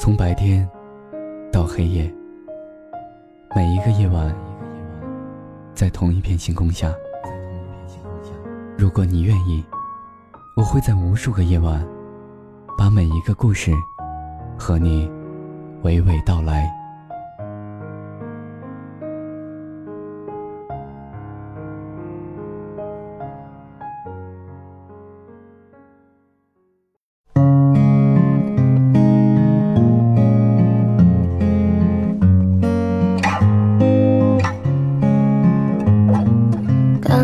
从白天到黑夜，每一个夜晚，在同一片星空下。如果你愿意，我会在无数个夜晚，把每一个故事和你娓娓道来。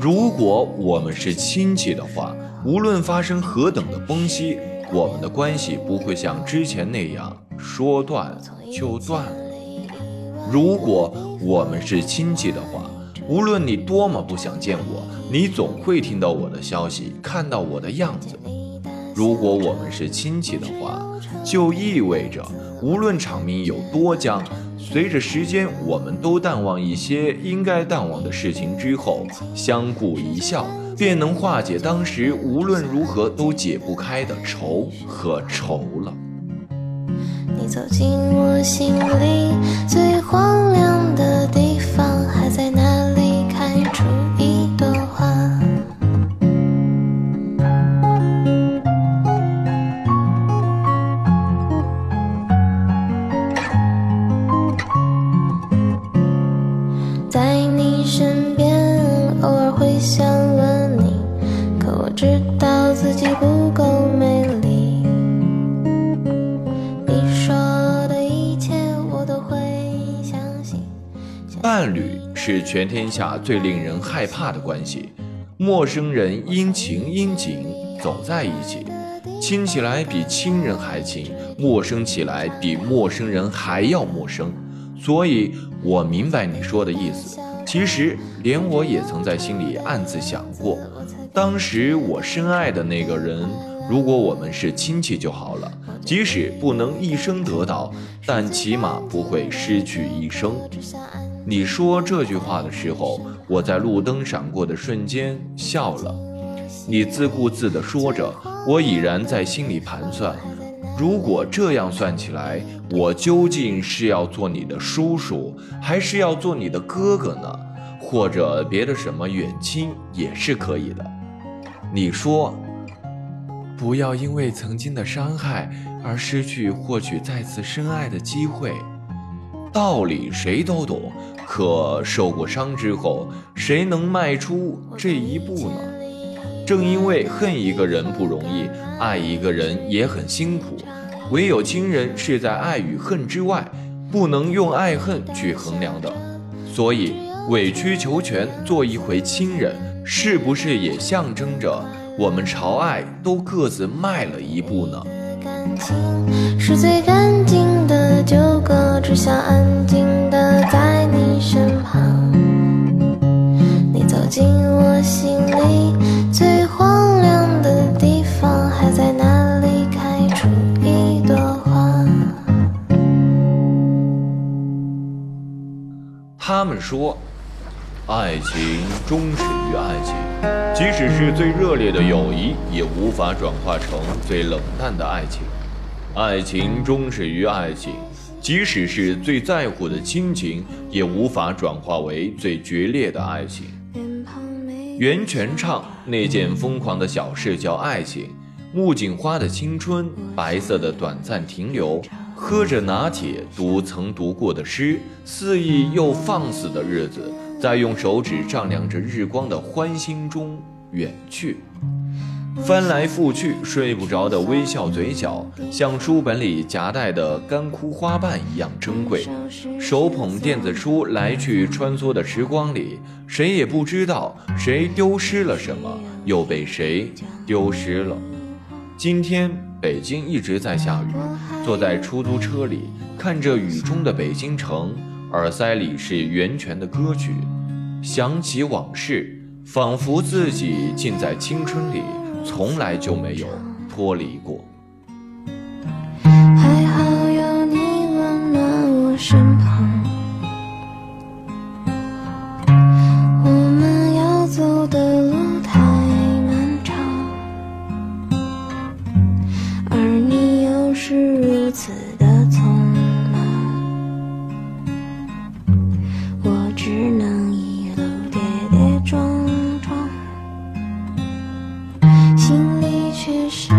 如果我们是亲戚的话，无论发生何等的崩析，我们的关系不会像之前那样说断就断了。如果我们是亲戚的话，无论你多么不想见我，你总会听到我的消息，看到我的样子。如果我们是亲戚的话，就意味着无论场面有多僵，随着时间，我们都淡忘一些应该淡忘的事情之后，相顾一笑，便能化解当时无论如何都解不开的愁和愁了。你走进我心里道自己不够美丽。你说的一切，我都会相信。伴侣是全天下最令人害怕的关系，陌生人因情因景走在一起，亲起来比亲人还亲，陌生起来比陌生人还要陌生。所以我明白你说的意思。其实连我也曾在心里暗自想过，当时我深爱的那个人，如果我们是亲戚就好了，即使不能一生得到，但起码不会失去一生。你说这句话的时候，我在路灯闪过的瞬间笑了。你自顾自地说着，我已然在心里盘算。如果这样算起来，我究竟是要做你的叔叔，还是要做你的哥哥呢？或者别的什么远亲也是可以的。你说，不要因为曾经的伤害而失去获取再次深爱的机会。道理谁都懂，可受过伤之后，谁能迈出这一步呢？正因为恨一个人不容易，爱一个人也很辛苦。唯有亲人是在爱与恨之外，不能用爱恨去衡量的。所以，委曲求全做一回亲人，是不是也象征着我们朝爱都各自迈了一步呢？是最干净的纠葛，只想安静的在你身旁。你走进我心里说，爱情忠实于爱情，即使是最热烈的友谊，也无法转化成最冷淡的爱情。爱情忠实于爱情，即使是最在乎的亲情，也无法转化为最决裂的爱情。袁泉唱那件疯狂的小事叫爱情，木槿花的青春，白色的短暂停留，喝着拿铁读曾读过的诗，肆意又放肆的日子，在用手指丈量着日光的欢欣中远去。翻来覆去睡不着的微笑嘴角，像书本里夹带的干枯花瓣一样珍贵。手捧电子书来去穿梭的时光里，谁也不知道谁丢失了什么，又被谁丢失了。今天北京一直在下雨，坐在出租车里，看着雨中的北京城，耳塞里是袁泉的歌曲，想起往事，仿佛自己浸在青春里，从来就没有脱离过。还好有你温暖我身如此的匆忙。我只能一路跌跌撞撞心里却是